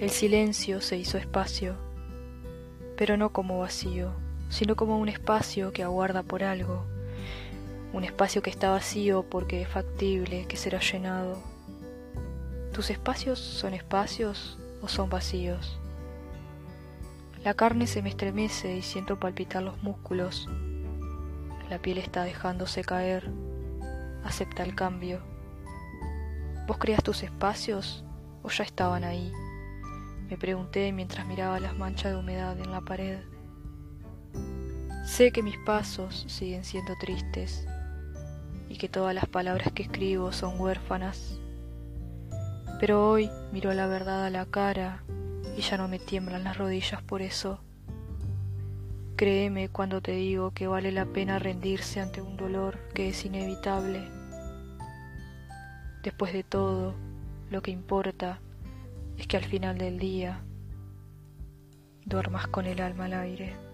El silencio se hizo espacio, pero no como vacío, sino como un espacio que aguarda por algo, un espacio que está vacío porque es factible que será llenado. ¿Tus espacios son espacios o son vacíos? La carne se me estremece y siento palpitar los músculos. La piel está dejándose caer. Acepta el cambio. ¿Vos creas tus espacios o ya estaban ahí? Me pregunté mientras miraba las manchas de humedad en la pared. Sé que mis pasos siguen siendo tristes y que todas las palabras que escribo son huérfanas. Pero hoy miro la verdad a la cara y ya no me tiemblan las rodillas por eso. Créeme cuando te digo que vale la pena rendirse ante un dolor que es inevitable. Después de todo, lo que importa es que al final del día duermas con el alma al aire.